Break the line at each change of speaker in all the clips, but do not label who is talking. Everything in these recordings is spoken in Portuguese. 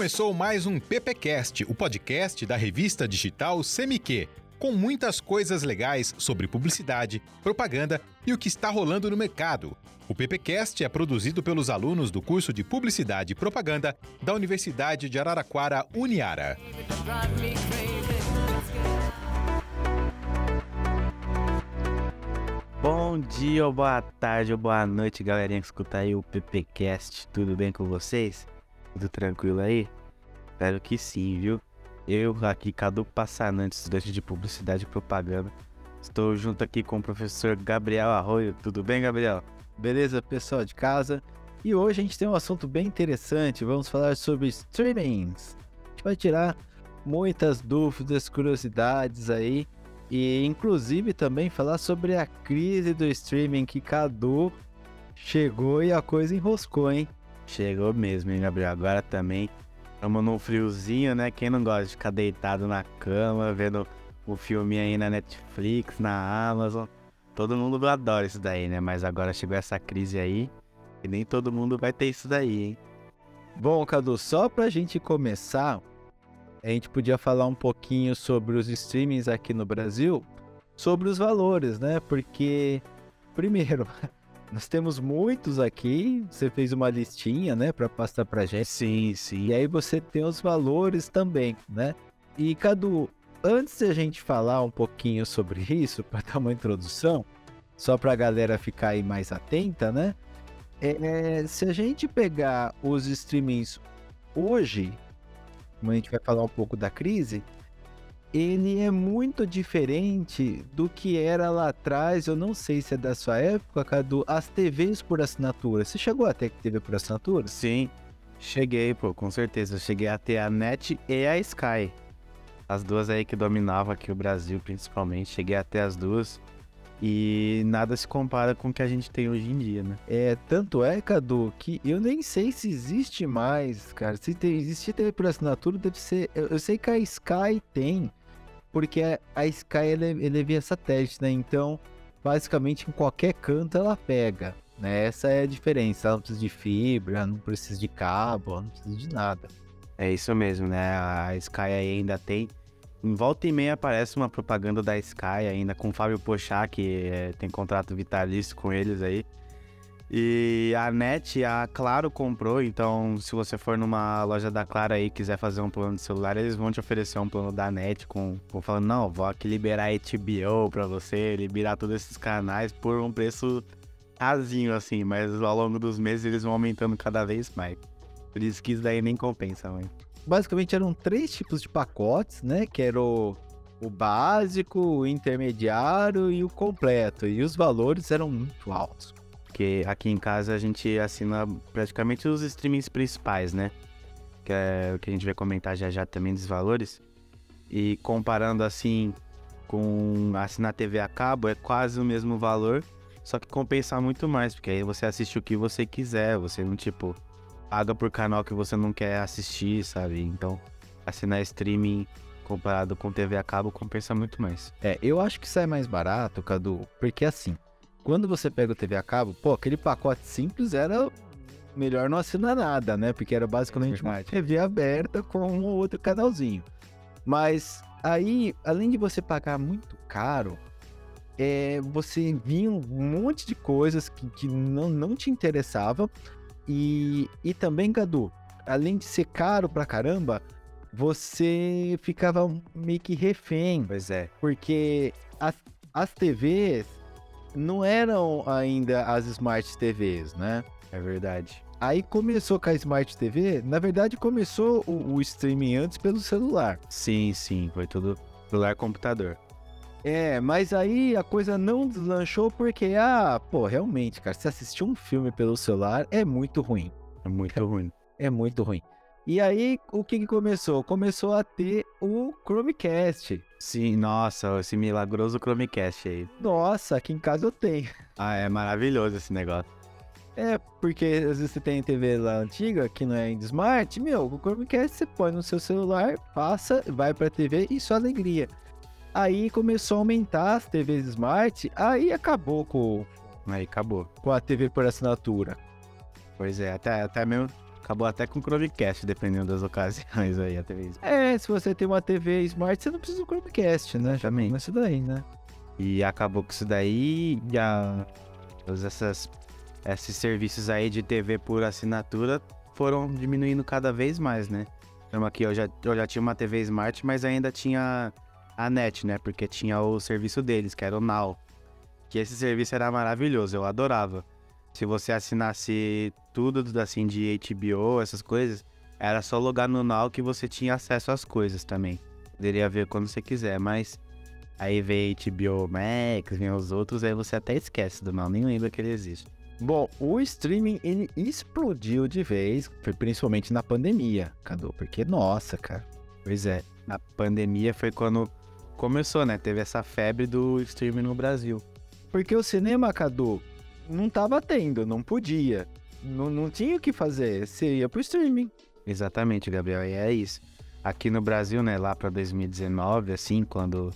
Começou mais um PPcast, o podcast da revista digital Semiquê, com muitas coisas legais sobre publicidade, propaganda e o que está rolando no mercado. O PPcast é produzido pelos alunos do curso de Publicidade e Propaganda da Universidade de Araraquara, Uniara.
Bom dia, boa tarde, boa noite, galerinha que escuta aí o PPcast. Tudo bem com vocês? Tudo tranquilo aí? Espero que sim, viu? Eu, aqui, Cadu Passanante, estudante de Publicidade e Propaganda. Estou junto aqui com o professor Gabriel Arroio. Tudo bem, Gabriel?
Beleza, pessoal de casa? E hoje a gente tem um assunto bem interessante. Vamos falar sobre streamings. A gente vai tirar muitas dúvidas, curiosidades aí. E inclusive também falar sobre a crise do streaming que Cadu chegou e a coisa enroscou, hein?
Chegou mesmo, hein, Gabriel? Agora também estamos num friozinho, né? Quem não gosta de ficar deitado na cama, vendo o filme aí na Netflix, na Amazon. Todo mundo adora isso daí, né? Mas agora chegou essa crise aí e nem todo mundo vai ter isso daí, hein?
Bom, Cadu, só pra gente começar, a gente podia falar um pouquinho sobre os streamings aqui no Brasil, sobre os valores, né? Porque, primeiro, nós temos muitos aqui. Você fez uma listinha, né, para passar pra gente.
Sim, sim.
E aí você tem os valores também, né? E Cadu, antes de a gente falar um pouquinho sobre isso, para dar uma introdução, só para a galera ficar aí mais atenta, né? É, se a gente pegar os streamings hoje, como a gente vai falar um pouco da crise, ele é muito diferente do que era lá atrás. Eu não sei se é da sua época, Cadu, as TVs por assinatura. Você chegou a ter TV por assinatura?
Sim, cheguei, pô, com certeza. Eu cheguei a ter a NET e a Sky. As duas aí que dominavam aqui o Brasil, principalmente. Cheguei até as duas. E nada se compara com o que a gente tem hoje em dia, né?
É, tanto é, Cadu, que eu nem sei se existe mais, cara. Se tem, existe TV por assinatura, deve ser. Eu, eu sei que a Sky tem, porque a Sky ela, é, ela é via satélite, né? Então, basicamente em qualquer canto ela pega. Né? Essa é a diferença. Ela não precisa de fibra, não precisa de cabo, não precisa de nada.
É isso mesmo, né? A Sky ainda tem. Em volta e meia aparece uma propaganda da Sky ainda com o Fábio Pochá, que é, tem contrato vitalício com eles aí. E a NET, a Claro comprou, então se você for numa loja da Claro aí e quiser fazer um plano de celular, eles vão te oferecer um plano da NET com, com falando, não, vou aqui liberar HBO pra você, liberar todos esses canais por um preço rasinho assim, mas ao longo dos meses eles vão aumentando cada vez mais. Por isso que isso daí nem compensa, mãe.
Basicamente eram três tipos de pacotes, né? Que era o, o básico, o intermediário e o completo. E os valores eram muito altos.
Porque aqui em casa a gente assina praticamente os streamings principais, né? Que é o que a gente vai comentar já já também dos valores. E comparando assim com assinar TV a cabo, é quase o mesmo valor, só que compensa muito mais, porque aí você assiste o que você quiser, você não tipo paga por canal que você não quer assistir, sabe? Então, assinar streaming comparado com TV a cabo compensa muito mais.
É, eu acho que sai mais barato, Cadu, porque assim, quando você pega o TV a cabo, pô, aquele pacote simples era melhor não assinar nada, né? Porque era basicamente uma TV aberta com um ou outro canalzinho. Mas aí, além de você pagar muito caro, é, você vinha um monte de coisas que, que não, não te interessavam e, e também, Cadu, além de ser caro pra caramba, você ficava meio que refém.
Pois é.
Porque as, as TVs não eram ainda as Smart TVs, né?
É verdade.
Aí começou com a Smart TV, na verdade começou o, o streaming antes pelo celular.
Sim, sim, foi tudo celular computador.
É, mas aí a coisa não deslanchou porque, ah, pô, realmente, cara, se assistir um filme pelo celular é muito ruim.
É muito ruim.
É muito ruim. E aí, o que, que começou? Começou a ter o Chromecast.
Sim, nossa, esse milagroso Chromecast aí.
Nossa, aqui em casa eu tenho.
Ah, é maravilhoso esse negócio.
É, porque às vezes você tem TV lá antiga, que não é Smart, meu, o Chromecast você põe no seu celular, passa, vai pra TV e só alegria. Aí começou a aumentar as TVs Smart, aí acabou com,
Aí acabou.
com a TV por assinatura.
Pois é, até, até mesmo acabou até com o Chromecast, dependendo das ocasiões aí, a TV Smart.
É, se você tem uma TV Smart, você não precisa do Chromecast, né?
Também.
começa daí, né?
E acabou com isso daí, e a, todas essas, esses serviços aí de TV por assinatura foram diminuindo cada vez mais, né? Então aqui eu já, eu já tinha uma TV Smart, mas ainda tinha a net, né? Porque tinha o serviço deles, que era o Now. Que esse serviço era maravilhoso, eu adorava. Se você assinasse tudo assim de HBO, essas coisas, era só logar no Now que você tinha acesso às coisas também. Poderia ver quando você quiser, mas aí vem HBO Max, vem os outros, aí você até esquece do Now, nem lembra que ele existe.
Bom, o streaming, ele explodiu de vez, principalmente na pandemia, Cadu. Porque, nossa, cara.
Pois é, na pandemia foi quando começou, né? Teve essa febre do streaming no Brasil.
Porque o cinema, Cadu, não tava tendo, não podia. Não, não tinha o que fazer, você ia pro streaming.
Exatamente, Gabriel, e é isso. Aqui no Brasil, né, lá pra 2019, assim, quando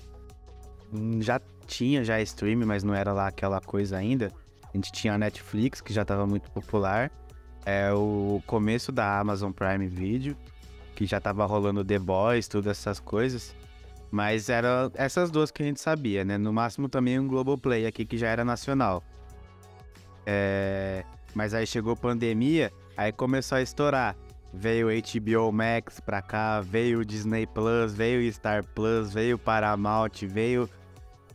hum, já tinha já streaming, mas não era lá aquela coisa ainda. A gente tinha a Netflix, que já estava muito popular. É o começo da Amazon Prime Video, que já tava rolando The Boys, todas essas coisas. Mas eram essas duas que a gente sabia, né? No máximo também um Globoplay aqui, que já era nacional. É... Mas aí chegou pandemia, aí começou a estourar. Veio HBO Max pra cá, veio o Disney Plus, veio o Star Plus, veio o Paramount, veio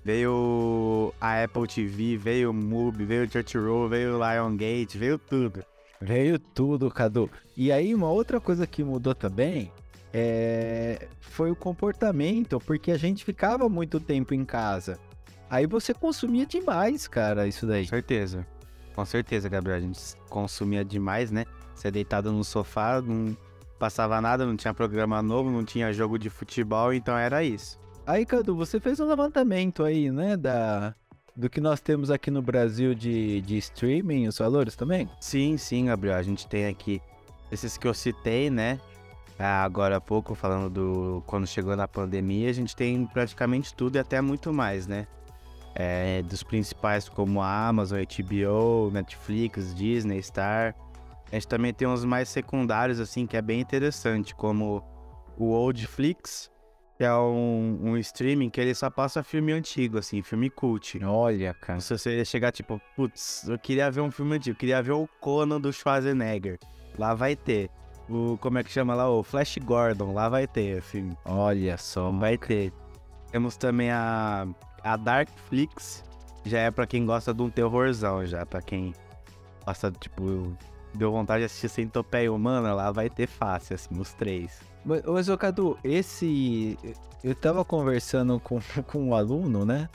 veio a Apple TV, veio o Mubi, veio o Church Roll, veio o Lionsgate, veio tudo.
Veio tudo, Cadu. E aí, uma outra coisa que mudou também é... foi o comportamento, porque a gente ficava muito tempo em casa. Aí você consumia demais, cara, isso daí.
Com certeza. Com certeza, Gabriel. A gente consumia demais, né? Você deitado no sofá, não passava nada, não tinha programa novo, não tinha jogo de futebol, então era isso.
Aí, Cadu, você fez um levantamento aí, né, da... do que nós temos aqui no Brasil de, de streaming, os valores também?
Sim, sim, Gabriel. A gente tem aqui esses que eu citei, né? Ah, Agora há pouco, falando do quando chegou na pandemia, a gente tem praticamente tudo e até muito mais, né? É, dos principais como a Amazon, HBO, Netflix, Disney, Star. A gente também tem uns mais secundários, assim, que é bem interessante, como o Oldflix, que é um, um streaming que ele só passa filme antigo, assim, filme cult.
Olha, cara.
Se você chegar, tipo, putz, eu queria ver um filme antigo, eu queria ver o Conan do Schwarzenegger. Lá vai ter. O, como é que chama lá? O Flash Gordon, lá vai ter, filme.
Olha só.
Vai ter. Temos também a, a Darkflix, já é pra quem gosta de um terrorzão, já, pra quem gosta, tipo, deu vontade de assistir Centopeia Humana, lá vai ter fácil, assim, os três.
Mas, mas, ô, Cadu, esse. Eu tava conversando com, com um aluno, né?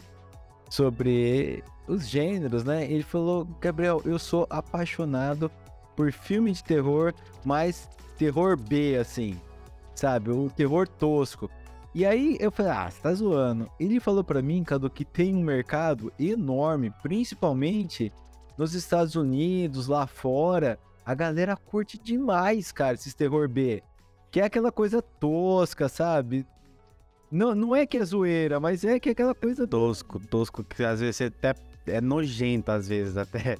Sobre os gêneros, né? Ele falou: Gabriel, eu sou apaixonado por filme de terror, mas terror B, assim, sabe? O terror tosco. E aí eu falei: ah, você tá zoando. Ele falou pra mim, Cadu, que tem um mercado enorme, principalmente nos Estados Unidos, lá fora. A galera curte demais, cara, esses terror B. Que é aquela coisa tosca, sabe? Não, não é que é zoeira, mas é que é aquela coisa
tosco, tosco, que às vezes até é nojento, às vezes, até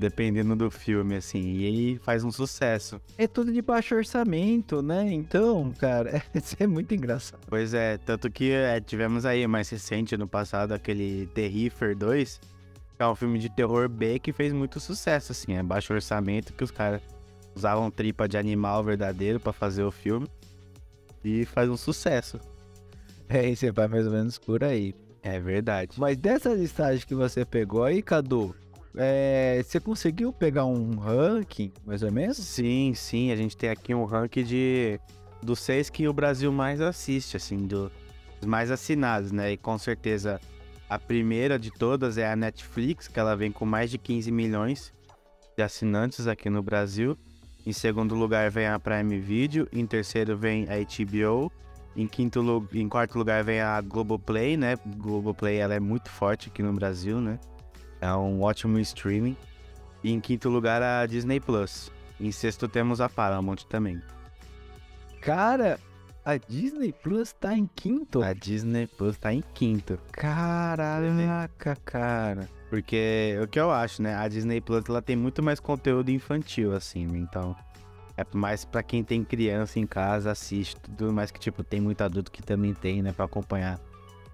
dependendo do filme, assim, e aí faz um sucesso.
É tudo de baixo orçamento, né? Então, cara, isso é muito engraçado.
Pois é, tanto que é, tivemos aí mais recente, no passado, aquele Terrifier 2, que é um filme de terror B que fez muito sucesso, assim, é baixo orçamento, que os caras usavam tripa de animal verdadeiro para fazer o filme. E faz um sucesso.
É, e você vai mais ou menos por aí.
É verdade.
Mas dessa listagem que você pegou aí, Cadu, é, você conseguiu pegar um ranking, mais ou menos?
Sim, sim. A gente tem aqui um ranking de dos seis que o Brasil mais assiste, assim, dos mais assinados, né? E com certeza a primeira de todas é a Netflix, que ela vem com mais de 15 milhões de assinantes aqui no Brasil. Em segundo lugar vem a Prime Video, em terceiro vem a HBO, em quinto em quarto lugar vem a Globoplay, né? Globoplay ela é muito forte aqui no Brasil, né? É um ótimo streaming. E em quinto lugar a Disney Plus. Em sexto temos a Paramount também.
Cara, a Disney Plus tá em quinto?
A Disney Plus tá em quinto.
Caraca, cara.
Porque o que eu acho, né? A Disney Plus ela tem muito mais conteúdo infantil, assim, então. É mais pra quem tem criança em casa, assiste, tudo mais que, tipo, tem muito adulto que também tem, né, pra acompanhar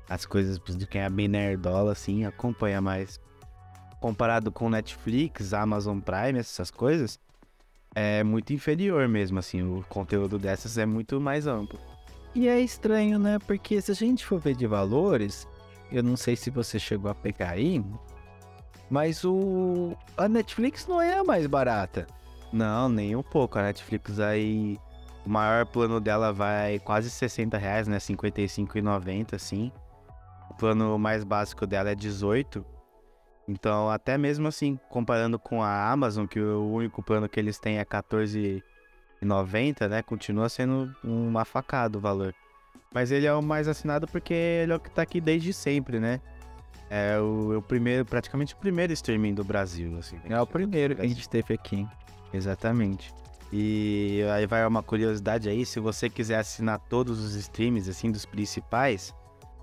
as coisas de quem é bem nerdola, assim, acompanha mais. Comparado com Netflix, Amazon Prime, essas coisas, é muito inferior mesmo, assim, o conteúdo dessas é muito mais amplo.
E é estranho, né? Porque se a gente for ver de valores, eu não sei se você chegou a pegar aí, mas o a Netflix não é a mais barata.
Não, nem um pouco. A Netflix aí, o maior plano dela vai quase 60 reais, né? 55,90, assim. O plano mais básico dela é 18. Então, até mesmo assim, comparando com a Amazon, que o único plano que eles têm é 14,90, né? Continua sendo uma facada o valor. Mas ele é o mais assinado porque ele é o que tá aqui desde sempre, né? É o, o primeiro, praticamente o primeiro streaming do Brasil, assim.
É o primeiro que a gente teve aqui.
Exatamente. E aí vai uma curiosidade aí, se você quiser assinar todos os streams, assim, dos principais,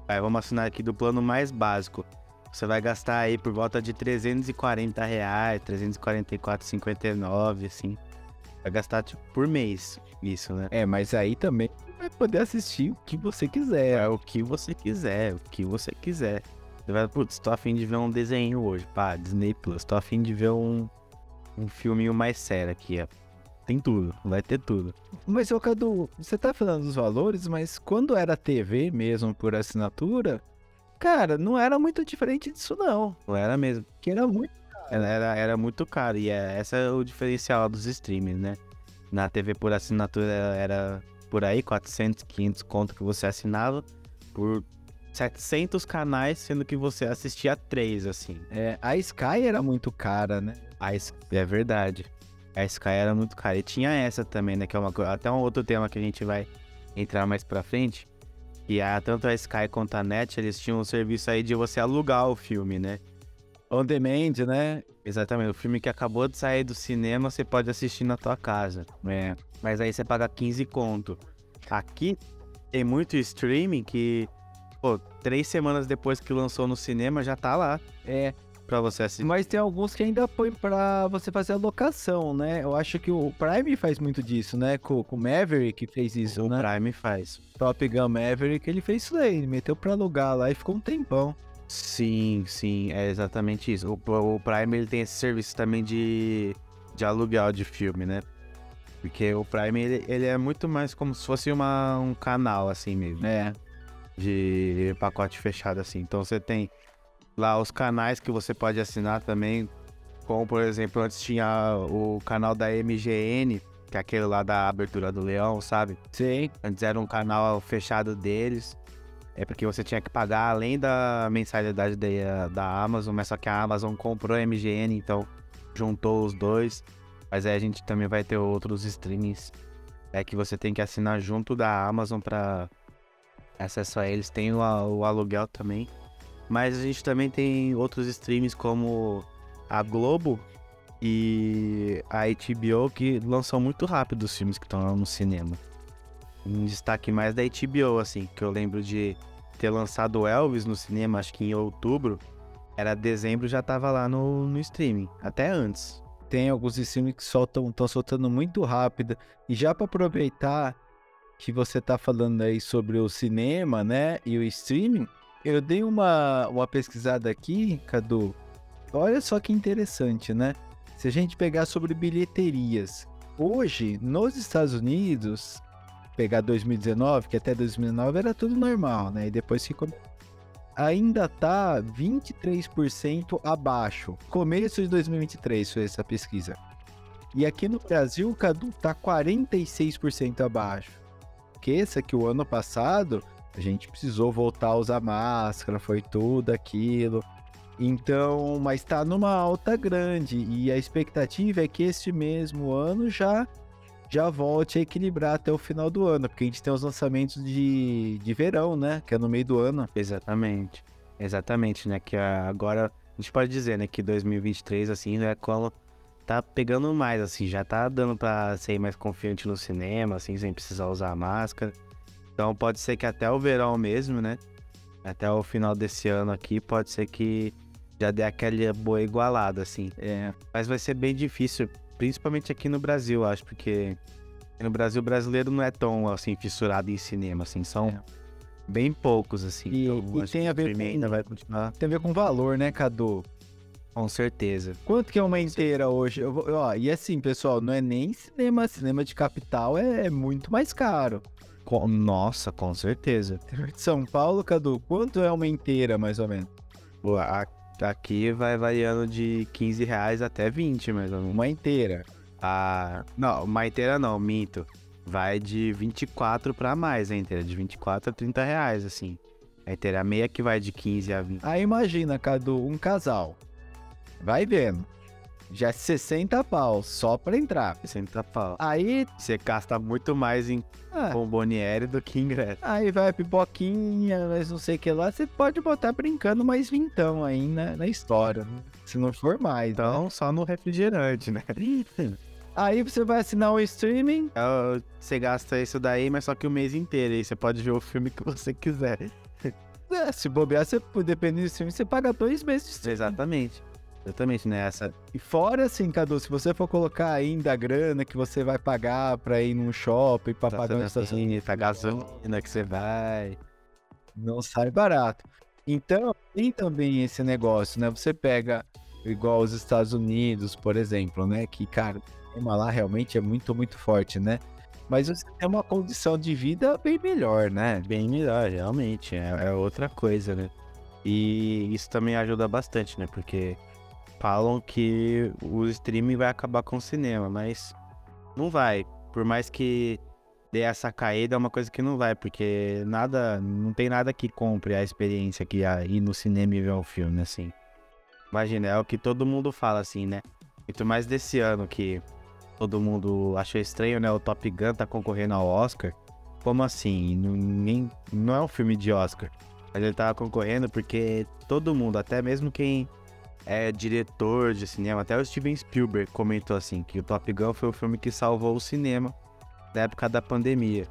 vai, vamos assinar aqui do plano mais básico. Você vai gastar aí por volta de 340 reais, 344,59, assim. Vai gastar, tipo, por mês, isso, né?
É, mas aí também vai poder assistir o que você quiser.
É o que você quiser, o que você quiser. Você vai, putz, tô afim de ver um desenho hoje, pá, Disney Plus. Tô afim de ver um, um filminho mais sério aqui, ó. Tem tudo, vai ter tudo.
Mas, ô Cadu, você tá falando dos valores, mas quando era TV mesmo por assinatura, cara, não era muito diferente disso não.
Não era mesmo.
Que era muito
Era, era, era muito caro e é, esse é o diferencial dos streams, né? Na TV por assinatura era por aí, 400, 500 conto que você assinava por 700 canais, sendo que você assistia três, assim.
É, a Sky era muito cara, né?
A é verdade. A Sky era muito cara. E tinha essa também, né? Que é uma até um outro tema que a gente vai entrar mais pra frente. E a, tanto a Sky quanto a Net, eles tinham um serviço aí de você alugar o filme, né?
On demand, né?
Exatamente. O filme que acabou de sair do cinema, você pode assistir na tua casa.
É.
Mas aí você paga 15 conto. Aqui tem muito streaming que, pô, três semanas depois que lançou no cinema já tá lá.
É.
Pra você assistir.
Mas tem alguns que ainda põem pra você fazer a locação, né? Eu acho que o Prime faz muito disso, né? Com, com o Maverick fez isso,
o
né?
Prime faz.
Top Gun Maverick, ele fez isso daí. Ele meteu pra alugar lá e ficou um tempão.
Sim, sim, é exatamente isso. O, o Prime ele tem esse serviço também de, de aluguel de filme, né? Porque o Prime ele, ele é muito mais como se fosse uma, um canal assim mesmo.
É.
de pacote fechado assim. Então você tem lá os canais que você pode assinar também, como por exemplo, antes tinha o canal da MGN, que é aquele lá da abertura do Leão, sabe?
Sim.
Antes era um canal fechado deles. É porque você tinha que pagar além da mensalidade da, da Amazon, mas só que a Amazon comprou a MGN, então juntou os dois. Mas aí a gente também vai ter outros streamings é que você tem que assinar junto da Amazon para acesso a eles. Tem o, o aluguel também. Mas a gente também tem outros streams como a Globo e a HBO que lançam muito rápido os filmes que estão no cinema. Um destaque mais da HBO, assim, que eu lembro de ter lançado Elvis no cinema, acho que em outubro. Era dezembro já tava lá no, no streaming, até antes.
Tem alguns streams que soltam, estão soltando muito rápido. E já para aproveitar que você tá falando aí sobre o cinema, né? E o streaming, eu dei uma, uma pesquisada aqui, Cadu. Olha só que interessante, né? Se a gente pegar sobre bilheterias, hoje nos Estados Unidos, pegar 2019, que até 2019 era tudo normal, né? E depois ficou ainda tá 23% abaixo. Começo de 2023 foi essa pesquisa. E aqui no Brasil, Cadu, tá 46% abaixo. Esqueça que o ano passado a gente precisou voltar a usar máscara, foi tudo aquilo. Então, mas tá numa alta grande e a expectativa é que este mesmo ano já já volte a equilibrar até o final do ano, porque a gente tem os lançamentos de, de verão, né? Que é no meio do ano.
Exatamente. Exatamente, né? Que agora a gente pode dizer, né, que 2023 assim é quando tá pegando mais assim, já tá dando para ser mais confiante no cinema, assim, sem precisar usar máscara. Então pode ser que até o verão mesmo, né? Até o final desse ano aqui, pode ser que já dê aquela boa igualada, assim.
É.
Mas vai ser bem difícil, principalmente aqui no Brasil, acho, porque no Brasil o brasileiro não é tão assim fissurado em cinema, assim, são
É.
bem poucos assim.
E-
então,
e tem a ver com-
ainda vai continuar
Tem a ver com valor, né, Cadu?
com certeza.
Quanto que é uma inteira hoje? Eu vou- ó, e assim, pessoal, não é nem cinema. Cinema de capital é, é muito mais caro.
Com- nossa, com certeza.
De São Paulo, Cadu, quanto é uma inteira, mais ou menos?
Pô, a- aqui vai variando de 15 reais até 20, mais ou menos.
Uma inteira.
Ah, não, uma inteira não, minto. Vai de 24 pra mais a inteira, de 24 a 30 reais, assim. A inteira meia que vai de 15 a 20.
Aí imagina, Cadu, um casal. Vai vendo. Já é 60 pau só pra entrar.
60 pau.
Aí,
Você gasta muito mais em
ah,
bomboniere do que ingresso.
aí vai pipoquinha, mas não sei o que lá. Você pode botar brincando mais vintão aí na, na história. né? Se não for mais. né?
Então, só no refrigerante, né?
Aí você vai assinar o streaming.
Ah, Você gasta isso daí, mas só que o mês inteiro. Aí você pode ver o filme que você quiser.
é, se bobear, você, dependendo do streaming, você paga dois meses de streaming.
Exatamente. Exatamente, né? Essa
E fora assim, Cadu, se você for colocar ainda a grana que você vai pagar pra ir num shopping, pra pagar um estacionamento,
a gasolina que você vai.
não sai barato. Então, tem também esse negócio, né? Você pega igual os Estados Unidos, por exemplo, né? Que, cara, o tema lá realmente é muito, muito forte, né? Mas você tem uma condição de vida bem melhor, né?
Bem melhor, realmente. É, é outra coisa, né? E isso também ajuda bastante, né? Porque falam que o streaming vai acabar com o cinema, mas não vai. Por mais que dê essa caída, é uma coisa que não vai, porque nada, não tem nada que compre a experiência que é ir no cinema e ver o filme, assim. Imagina, é o que todo mundo fala, assim, né? Muito mais desse ano que todo mundo achou estranho, né? O Top Gun tá concorrendo ao Oscar. Como assim? Não, não é um filme de Oscar. Mas ele tava concorrendo porque todo mundo, até mesmo quem é diretor de cinema, até o Steven Spielberg comentou assim, que o Top Gun foi o filme que salvou o cinema na época da pandemia.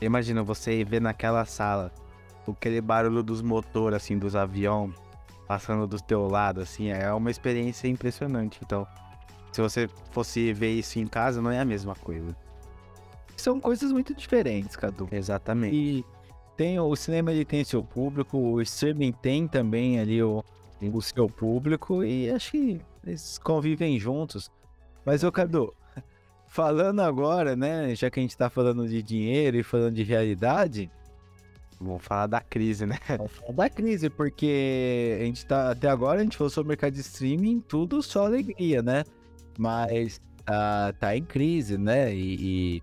Imagina você ver naquela sala aquele barulho dos motores, assim, dos aviões passando do teu lado, assim, é uma experiência impressionante. Então, se você fosse ver isso em casa, não é a mesma coisa.
São coisas muito diferentes, Cadu.
Exatamente.
E tem o cinema ele tem seu público, o streaming tem também ali o, o seu público e acho que eles convivem juntos. Mas ô Cadu, falando agora, né, já que a gente tá falando de dinheiro e falando de realidade,
Vamos falar da crise, né?
vamos falar da crise, porque a gente tá até agora a gente falou sobre o mercado de streaming, tudo só alegria, né? Mas ah, tá em crise, né? E, e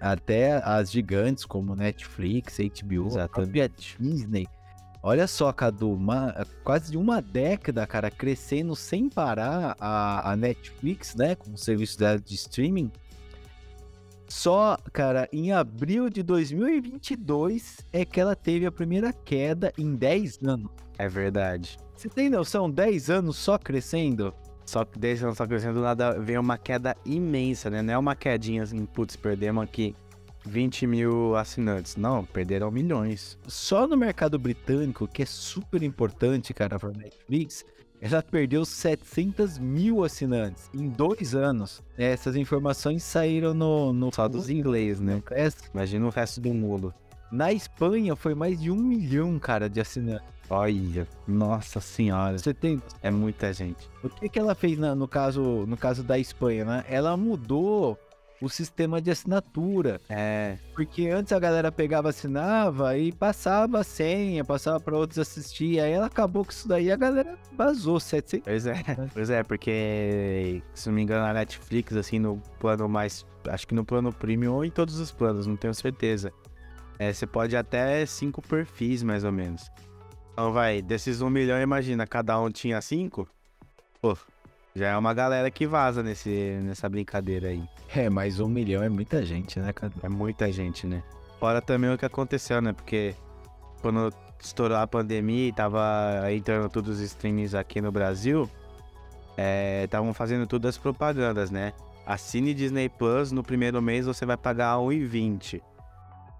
até as gigantes como Netflix, HBO, a
Exatamente.
própria Disney. Olha só, Cadu, uma- quase uma década, cara, crescendo sem parar a, a Netflix, né? Com o serviço dela de streaming. Só, cara, em abril de 2022 é que ela teve a primeira queda em 10 anos.
É verdade.
Você tem noção? 10 anos só crescendo?
Só que desde não só crescendo do nada, veio uma queda imensa, né? Não é uma quedinha assim, putz, perdemos aqui 20 mil assinantes. Não, perderam milhões.
Só no mercado britânico, que é super importante, cara, para Netflix, ela perdeu 700 mil assinantes em dois anos. Essas informações saíram no, no
Só dos inglês, né? Imagina o resto do mundo.
Na Espanha foi mais de um milhão, cara, de assinantes.
Olha, nossa senhora.
Você tem
É muita gente.
O que, que ela fez na- no, caso, no caso da Espanha, né? Ela mudou o sistema de assinatura.
É,
Porque antes a galera pegava, assinava e passava a senha, passava para outros assistir. Aí ela acabou com isso daí a galera vazou 700.
pois é. Pois é, porque, se não me engano, a Netflix, assim, no plano mais. Acho que no plano premium ou em todos os planos, não tenho certeza. É, você pode até cinco perfis, mais ou menos. Então, vai, desses um milhão, imagina, cada um tinha cinco. Pô, já é uma galera que vaza nesse, nessa brincadeira aí.
É, mas um milhão é muita gente, né, cara?
É muita gente, né? Fora também o que aconteceu, né? Porque quando estourou a pandemia e tava entrando todos os streamings aqui no Brasil, estavam fazendo todas as propagandas, né? Assine Disney Plus, no primeiro mês você vai pagar R$1,20.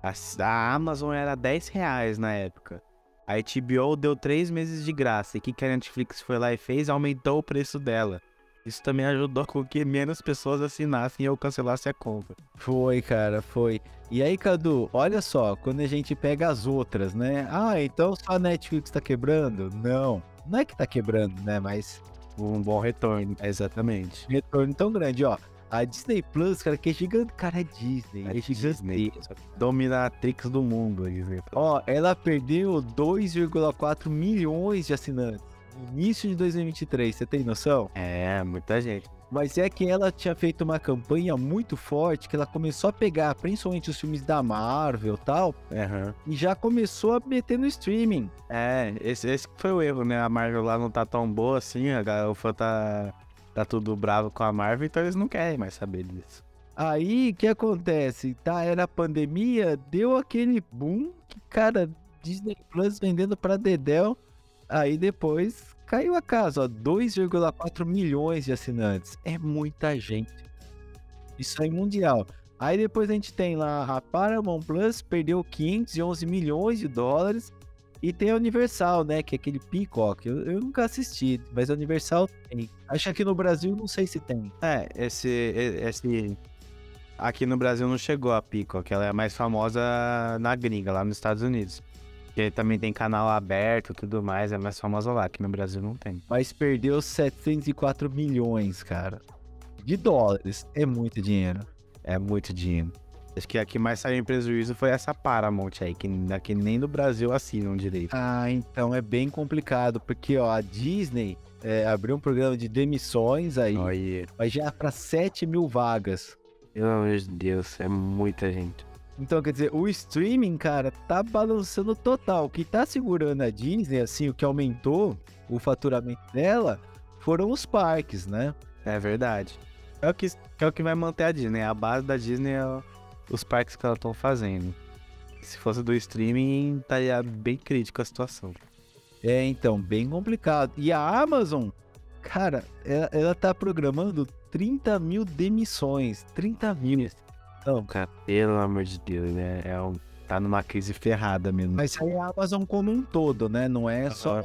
A, a Amazon era 10 reais na época. A HBO deu três meses de graça. E o que, que a Netflix foi lá e fez? Aumentou o preço dela. Isso também ajudou com que menos pessoas assinassem e eu cancelasse a compra.
Foi, cara, foi. E aí, Cadu, olha só, quando a gente pega as outras, né? Ah, então só a Netflix tá quebrando? Não, não é que tá quebrando, né? Mas
Um bom retorno, exatamente.
retorno tão grande, ó. A Disney Plus, cara, que é gigante. Cara, é Disney. É,
Disney.
gigantesca.
Dominatrix do mundo, Disney.
Ó, ela perdeu 2,4 milhões de assinantes no início de 2023, você tem noção?
É, muita gente.
Mas é que ela tinha feito uma campanha muito forte, que ela começou a pegar principalmente os filmes da Marvel e tal,
Aham.
e já começou a meter no streaming.
É, esse, esse foi o erro, né? A Marvel lá não tá tão boa assim, a o fã tá, tá tudo bravo com a Marvel, então eles não querem mais saber disso.
Aí, o que acontece? Tá, era a pandemia, deu aquele boom, que, cara, Disney Plus vendendo pra Dedel. Aí depois caiu a casa, ó, 2,4 milhões de assinantes. É muita gente. Isso aí mundial. Aí depois a gente tem lá a Paramount Plus, perdeu 511 milhões de dólares. E tem a Universal, né? Que é aquele Peacock. Eu, eu nunca assisti, mas a Universal tem. Acho que aqui no Brasil não sei se tem.
É, esse, esse. Aqui no Brasil não chegou a Peacock, ela é mais famosa na gringa, lá nos Estados Unidos. Que também tem canal aberto e tudo mais, é mais famosa lá, aqui no Brasil não tem.
mas perdeu 704 milhões, cara. De dólares. É muito dinheiro.
É muito dinheiro. Acho que a que mais saiu em prejuízo foi essa Paramount aí, que aqui nem no Brasil assinam direito.
Ah, então é bem complicado, porque ó, a Disney é, abriu um programa de demissões aí,
Olha,
mas já para 7 mil vagas.
pelo amor de Deus, é muita gente.
Então, quer dizer, o streaming, cara, tá balançando total. O que tá segurando a Disney, assim, o que aumentou o faturamento dela foram os parques, né?
É verdade. É o que, é o que vai manter a Disney. A base da Disney é os parques que elas estão fazendo. Se fosse do streaming, estaria bem crítica a situação.
É, então, bem complicado. E a Amazon, cara, ela, ela tá programando 30 mil demissões. 30 mil.
Então, cara, pelo amor de Deus, né? É um, tá numa crise ferrada mesmo.
Mas aí é a Amazon como um todo, né? Não é só.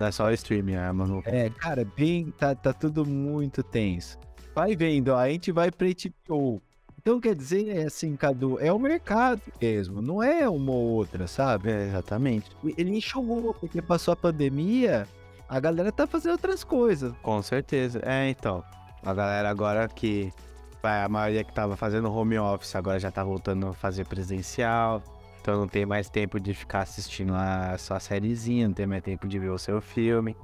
Não é só o streaming, a Amazon.
É, cara, bem. Tá, tá tudo muito tenso. Vai vendo, ó, a gente vai pra HBO. Então quer dizer, é assim, Cadu, é o mercado mesmo, não é uma ou outra, sabe?
É, exatamente.
Ele enxugou, porque passou a pandemia, a galera tá fazendo outras coisas.
Com certeza. É, então. A galera agora que. A maioria que tava fazendo home office agora já tá voltando a fazer presencial. Então não tem mais tempo de ficar assistindo a sua sériezinha, não tem mais tempo de ver o seu filme.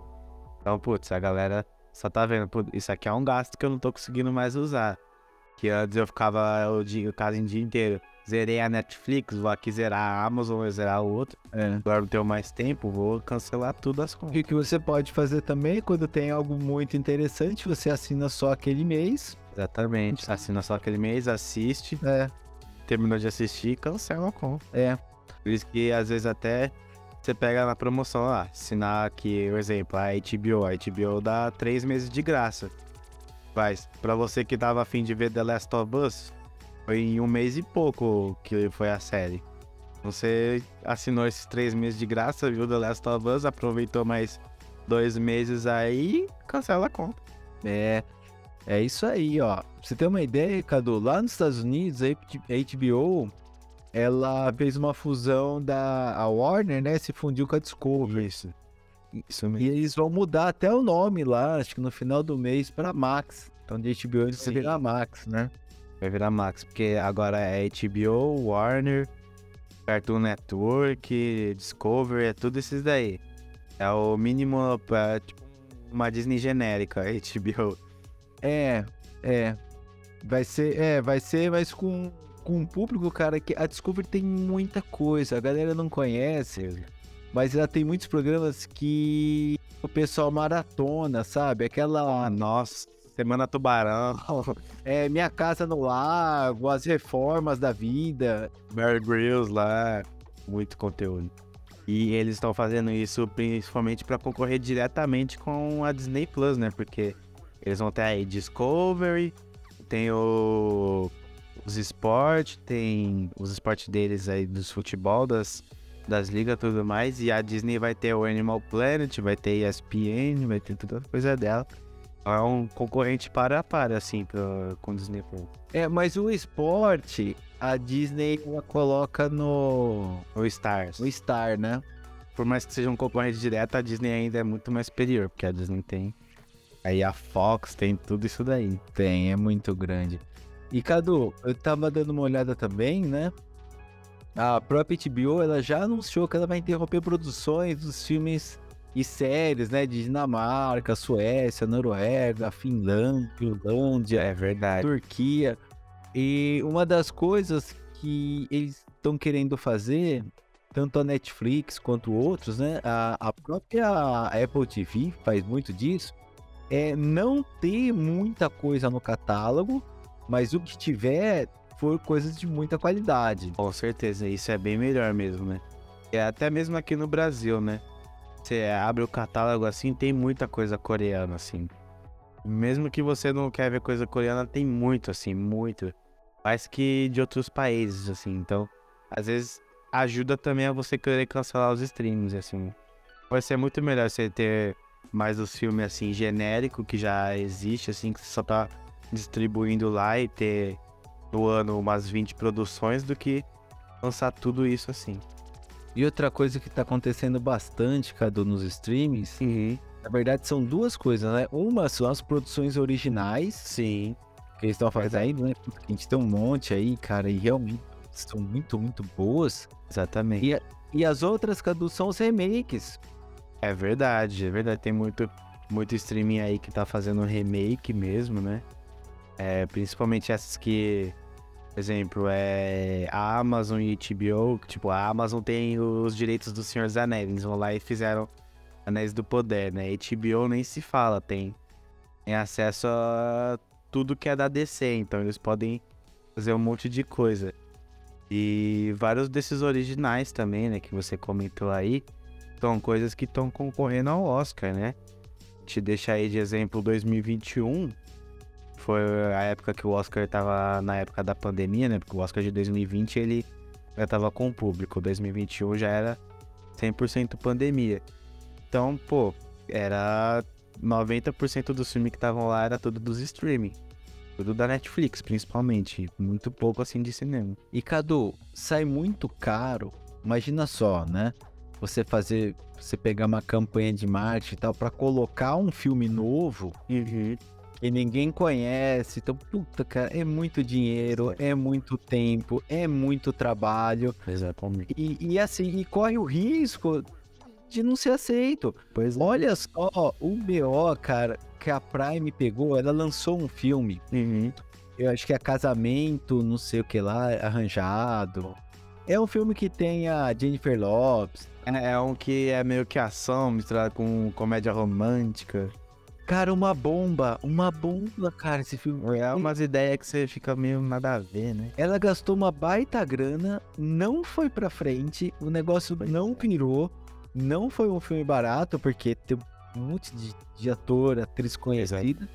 Então, putz, a galera só tá vendo, putz, isso aqui é um gasto que eu não tô conseguindo mais usar. Que antes eu ficava o dia, o caso em dia inteiro. Zerei a Netflix, vou aqui zerar a Amazon, vou zerar o outro.
É.
Agora não tenho mais tempo, vou cancelar tudo as
O
contas.
que que você pode fazer também, quando tem algo muito interessante, você assina só aquele mês.
Exatamente. Assina só aquele mês, assiste.
É,
terminou de assistir, cancela a conta.
é.
Por isso que às vezes até você pega na promoção lá, assinar aqui, por exemplo, a HBO. A HBO dá três meses de graça. Mas pra você que tava afim de ver The Last of Us, foi em um mês e pouco que foi a série. Você assinou esses três meses de graça, viu The Last of Us, aproveitou mais dois meses aí, cancela a conta.
É, é isso aí, ó. Pra você ter uma ideia, Cadu, lá nos Estados Unidos, a HBO, ela fez uma fusão da a Warner, né? Se fundiu com a Discovery.
Isso. Isso
E
mesmo.
eles vão mudar até o nome lá, acho que no final do mês, pra Max. Então de HBO eles
Sim.
virar Max, né?
Vai virar Max, porque agora é HBO, Warner, Cartoon Network, Discovery, é tudo esses daí. É o mínimo, é, tipo, uma Disney genérica, HBO.
É, é. Vai ser, é, vai ser, mas com, com um público, cara, que a Discovery tem muita coisa, a galera não conhece, mas ela tem muitos programas que o pessoal maratona, sabe? Aquela,
nossa, Semana Tubarão,
é, Minha Casa no Lago, as reformas da vida.
Bear Grylls lá, muito conteúdo. E eles estão fazendo isso principalmente para concorrer diretamente com a Disney Plus, né? Porque eles vão ter aí Discovery, tem o os esportes, tem os esportes deles aí dos futebol, das, das ligas e tudo mais. E a Disney vai ter o Animal Planet, vai ter ESPN, vai ter toda a coisa dela. É um concorrente para a para, assim, pra, com o Disney Plus.
É, mas o esporte, a Disney ela coloca no,
O Stars.
no Star, né?
Por mais que seja um concorrente direto, a Disney ainda é muito mais superior, porque a Disney tem. Aí a Fox tem tudo isso daí.
Tem, é muito grande. E Cadu, eu tava dando uma olhada também, né? A própria HBO, ela já anunciou que ela vai interromper produções dos filmes e séries, né? De Dinamarca, Suécia, Noruega, Finlândia, Finlândia,
É verdade.
Turquia. E uma das coisas que eles estão querendo fazer, tanto a Netflix quanto outros, né? A, a própria Apple TV faz muito disso, é não ter muita coisa no catálogo, mas o que tiver for coisas de muita qualidade.
Com certeza, isso é bem melhor mesmo, né? É até mesmo aqui no Brasil, né? Você abre o catálogo assim, tem muita coisa coreana, assim. Mesmo que você não quer ver coisa coreana, tem muito, assim, muito. Mais que de outros países, assim. Então, às vezes, ajuda também a você querer cancelar os streams, assim. Vai ser muito melhor você ter mais os filmes, assim, genérico, que já existe, assim, que você só tá distribuindo lá e ter no ano umas 20 produções do que lançar tudo isso assim.
E outra coisa que tá acontecendo bastante, Cadu, nos streamings, na verdade são duas coisas, né? Uma são as produções originais,
Sim.
que eles estão fazendo, né? Porque a gente tem um monte aí, cara, e realmente são muito, muito boas.
Exatamente.
E, e as outras, Cadu, são os remakes.
É verdade, é verdade. Tem muito, muito streaming aí que tá fazendo remake mesmo, né? É, principalmente essas que, por exemplo, é a Amazon e HBO. Tipo, a Amazon tem os direitos do Senhor dos Anéis. Eles vão lá e fizeram Anéis do Poder, né? HBO nem se fala, tem, tem acesso a tudo que é da DC. Então eles podem fazer um monte de coisa. E vários desses originais também, né? Que você comentou aí são coisas que estão concorrendo ao Oscar, né? Te deixa aí de exemplo 2021. Foi a época que o Oscar tava na época da pandemia, né? Porque o Oscar de 2020 ele já tava com o público. 2021 já era 100% pandemia. Então, pô, era 90% dos filmes que estavam lá era tudo dos streaming. Tudo da Netflix, principalmente. Muito pouco assim de cinema.
E Cadu, sai muito caro. Imagina só, né? Você fazer, você pegar uma campanha de marketing e tal para colocar um filme novo que ninguém conhece. Então, puta, cara, é muito dinheiro, é muito tempo, é muito trabalho.
Exatamente.
E, e assim, e corre o risco de não ser aceito.
Pois
Olha só, o BO, cara, que a Prime pegou, ela lançou um filme. Eu acho que é Casamento, não sei o que lá, arranjado. É um filme que tem a Jennifer Lopes.
É, é um que é meio que ação misturado com comédia romântica.
Cara, uma bomba, uma bomba, cara, esse filme.
É umas ideias que você fica meio nada a ver, né?
Ela gastou uma baita grana, não foi pra frente, o negócio não virou, não foi um filme barato, porque tem um monte de, de ator, atriz conhecida.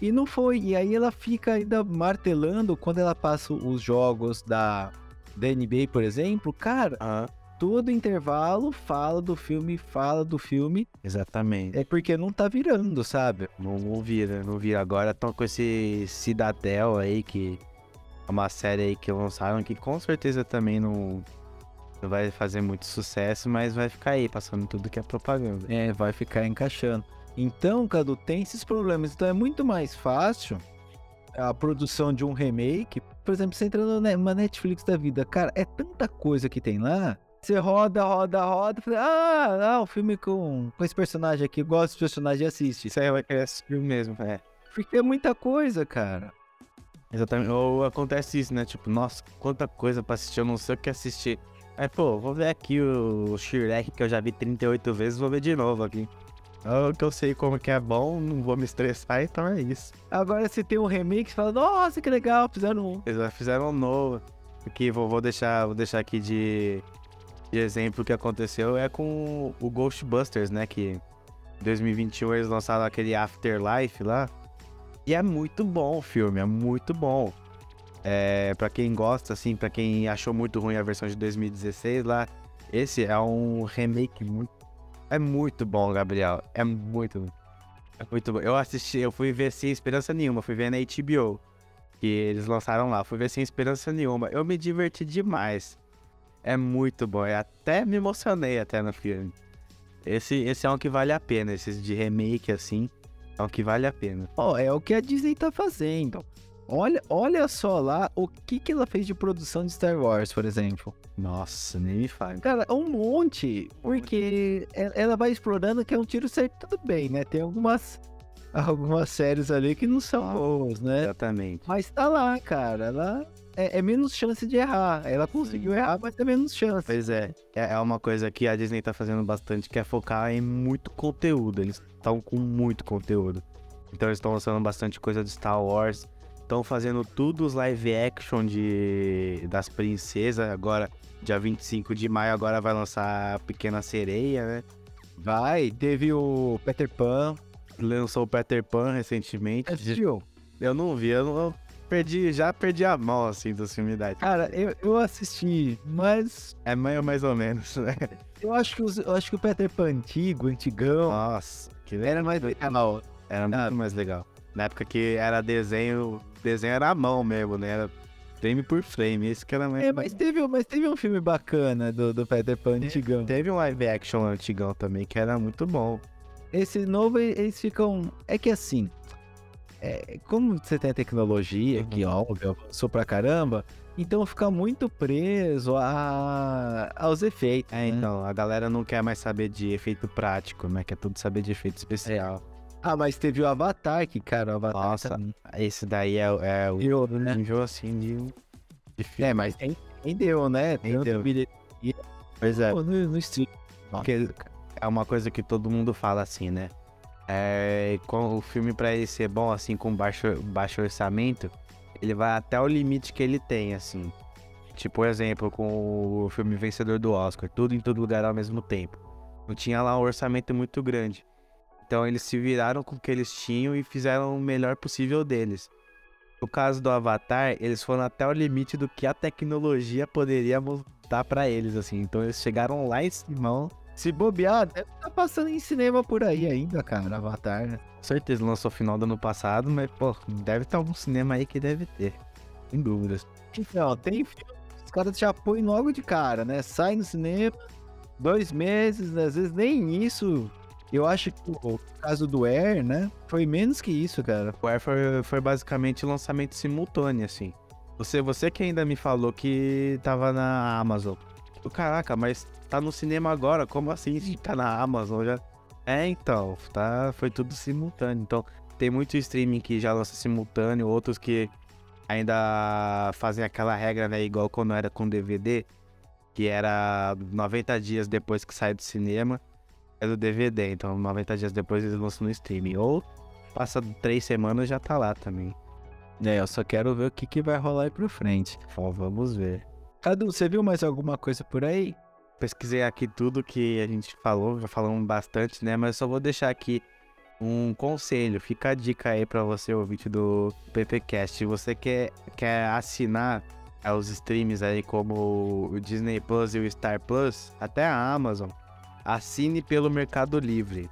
E não foi. E aí ela fica ainda martelando quando ela passa os jogos da, da NBA, por exemplo. Cara,
Ah,
todo intervalo fala do filme, fala do filme.
exatamente.
É porque não tá virando, sabe?
Não, não vira, não vira. Agora estão com esse Cidadel aí, que é uma série aí que lançaram, que com certeza também não, não vai fazer muito sucesso, mas vai ficar aí, passando tudo que é propaganda.
É, vai ficar encaixando. Então, Cadu, tem esses problemas. Então é muito mais fácil a produção de um remake. Por exemplo, você entra numa Netflix da vida. Cara, é tanta coisa que tem lá. Você roda, roda, roda. Ah, ah, o filme com, com esse personagem aqui. Eu gosto desse personagem e assiste.
Isso aí vai querer assistir mesmo, é.
Porque é muita coisa, cara.
Exatamente. Ou acontece isso, né? Tipo, nossa, quanta coisa pra assistir, eu não sei o que assistir. Aí, pô, vou ver aqui o Shrek, que eu já vi 38 vezes, vou ver de novo aqui. É que eu sei como que é bom, não vou me estressar, então é isso.
Agora se tem um você fala, nossa, que legal, fizeram um.
Eles fizeram um novo. Aqui, vou, vou, deixar, vou deixar aqui de, de exemplo que aconteceu. É com o Ghostbusters, né? Que em 2021 eles lançaram aquele Afterlife lá. E é muito bom o filme, é muito bom. É, pra quem gosta, assim, pra quem achou muito ruim a versão de 2016 lá, esse é um remake muito. É muito bom, Gabriel. É muito. É muito bom. Eu assisti, eu fui ver sem esperança nenhuma, fui ver na HBO. Que eles lançaram lá, fui ver sem esperança nenhuma. Eu me diverti demais. É muito bom. Eu até me emocionei até no filme. Esse, esse é um que vale a pena, esses de remake assim. É um que vale a pena.
Ó, oh, é o que a Disney tá fazendo. Olha, olha só lá o que, que ela fez de produção de Star Wars, por exemplo.
Nossa, nem me fale.
Cara, um monte. Porque ela vai explorando que é um tiro certo, tudo bem, né? Tem algumas, algumas séries ali que não são boas, né?
Exatamente.
Mas tá lá, cara. Ela é, é, menos chance de errar. Ela conseguiu Sim. errar, mas é menos chance.
Pois é. é. É uma coisa que a Disney tá fazendo bastante, que é focar em muito conteúdo. Eles estão com muito conteúdo. Então eles estão lançando bastante coisa de Star Wars. Estão fazendo tudo os live action de das princesas. Agora, dia 25 de maio, agora vai lançar a Pequena Sereia, né?
Vai, teve o Peter Pan.
Lançou o Peter Pan recentemente.
Assistiu?
Eu não vi, eu, não, perdi, já perdi a mão, assim, dos filmes da
Cara, eu, eu assisti, mas...
É meio mais ou menos, né?
Eu acho que, os, eu acho que o Peter Pan antigo, antigão...
Nossa,
que era mais legal.
Era muito ah. mais legal. Na época que era desenho, desenho era a mão mesmo, né? Era frame por frame, esse que era mais...
É, mas teve, mas teve um filme bacana do, do Peter Pan antigão.
Teve um live action antigão também, que era muito bom.
Esse novo, eles ficam... É que assim, é, como você tem a tecnologia uhum. que, óbvio, avançou pra caramba, então fica muito preso a, aos efeitos.
É, né? então, a galera não quer mais saber de efeito prático, né? Quer tudo saber de efeito especial.
É. Ah, mas teve o Avatar, que, cara, o Avatar.
Nossa, também. esse daí é, é o.
Eu, né?
Enjoo assim de,
de. É, mas entendeu, né?
Entendeu. Pois é.
no, no stream.
Porque é uma coisa que todo mundo fala assim, né? É, com o filme para ele ser bom, assim, com baixo, baixo orçamento, ele vai até o limite que ele tem, assim. Tipo, por exemplo, com o filme vencedor do Oscar, tudo em todo lugar ao mesmo tempo. Não tinha lá um orçamento muito grande. Então eles se viraram com o que eles tinham e fizeram o melhor possível deles. No caso do Avatar, eles foram até o limite do que a tecnologia poderia dar para eles, assim. Então eles chegaram lá em cima.
Se bobear, deve estar tá passando em cinema por aí ainda, cara, Avatar, né?
Certeza, lançou final do ano passado, mas, pô, deve estar algum cinema aí que deve ter. Sem dúvidas.
Então, tem filme, os caras já põem logo de cara, né? Sai no cinema, dois meses, às vezes nem isso eu acho que o caso do Air, né? Foi menos que isso, cara.
O Air foi, foi basicamente lançamento simultâneo, assim. Você, você que ainda me falou que tava na Amazon. Caraca, mas tá no cinema agora, como assim tá na Amazon já? É, então, tá, foi tudo simultâneo. Então, tem muito streaming que já lança simultâneo, outros que ainda fazem aquela regra, né, igual quando era com DVD, que era 90 dias depois que sai do cinema é do DVD, então 90 dias depois eles lançam no streaming. Ou passa três semanas já tá lá também.
É, eu só quero ver o que, que vai rolar aí pro frente.
Bom, vamos ver.
Cadu, você viu mais alguma coisa por aí?
Pesquisei aqui tudo que a gente falou, já falamos bastante, né? Mas só vou deixar aqui um conselho. Fica a dica aí para você, ouvinte do PPcast. Se você quer, quer assinar os streams aí como o Disney Plus e o Star Plus, até a Amazon, assine pelo Mercado Livre.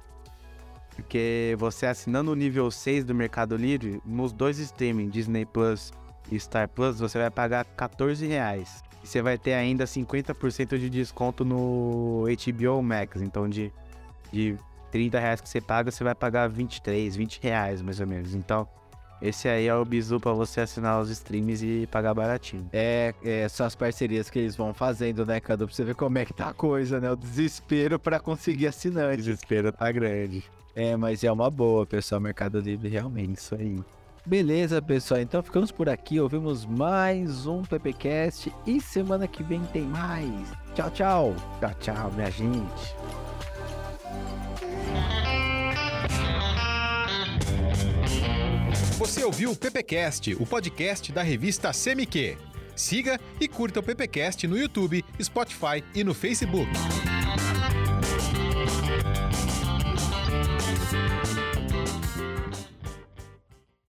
Porque você assinando o nível 6 do Mercado Livre, nos dois streaming, Disney Plus e Star Plus, você vai pagar 14 reais. E você vai ter ainda 50% de desconto no HBO Max. Então de, de 30 reais que você paga, você vai pagar 23, 20 reais mais ou menos. Então esse aí é o bizu para você assinar os streams e pagar baratinho.
É, é, são as parcerias que eles vão fazendo, né, Cadu? Pra você ver como é que tá a coisa, né? O desespero para conseguir assinante.
O desespero tá grande.
É, mas é uma boa, pessoal. Mercado Livre, realmente, isso aí. Beleza, pessoal. Então ficamos por aqui. Ouvimos mais um PPcast e semana que vem tem mais. Tchau, tchau.
Tchau, tchau, minha gente.
Você ouviu o PPcast, o podcast da revista CMQ. Siga e curta o PPcast no YouTube, Spotify e no Facebook.